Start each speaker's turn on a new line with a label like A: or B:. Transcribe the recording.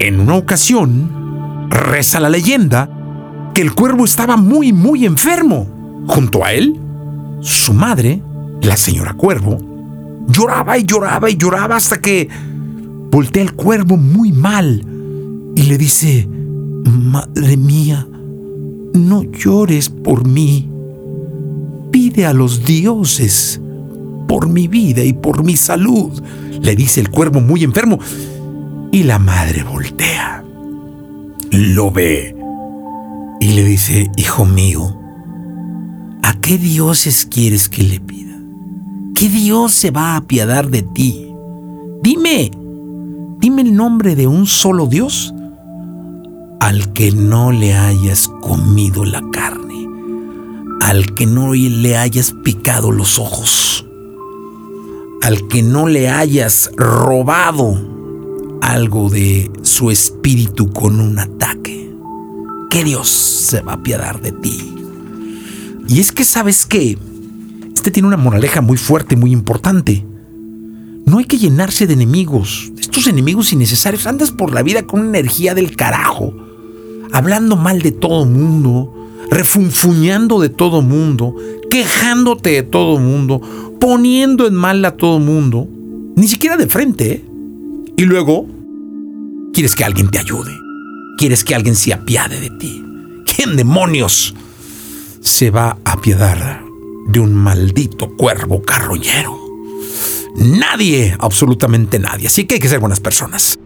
A: En una ocasión, reza la leyenda que el cuervo estaba muy, muy enfermo. Junto a él, su madre, la señora Cuervo, lloraba y lloraba y lloraba hasta que voltea el cuervo muy mal y le dice, Madre mía, no llores por mí. Pide a los dioses por mi vida y por mi salud, le dice el cuervo muy enfermo. Y la madre voltea, lo ve y le dice, Hijo mío, ¿a qué dioses quieres que le pida? ¿Qué dios se va a apiadar de ti? Dime, dime el nombre de un solo dios al que no le hayas comido la carne, al que no le hayas picado los ojos, al que no le hayas robado algo de su espíritu con un ataque. ¿Qué Dios se va a apiadar de ti? Y es que sabes que este tiene una moraleja muy fuerte, muy importante. No hay que llenarse de enemigos, estos enemigos innecesarios. Andas por la vida con una energía del carajo hablando mal de todo mundo, refunfuñando de todo mundo, quejándote de todo mundo, poniendo en mal a todo mundo, ni siquiera de frente. ¿eh? Y luego, quieres que alguien te ayude, quieres que alguien se apiade de ti. ¿Quién demonios se va a apiadar de un maldito cuervo carroñero? Nadie, absolutamente nadie. Así que hay que ser buenas personas.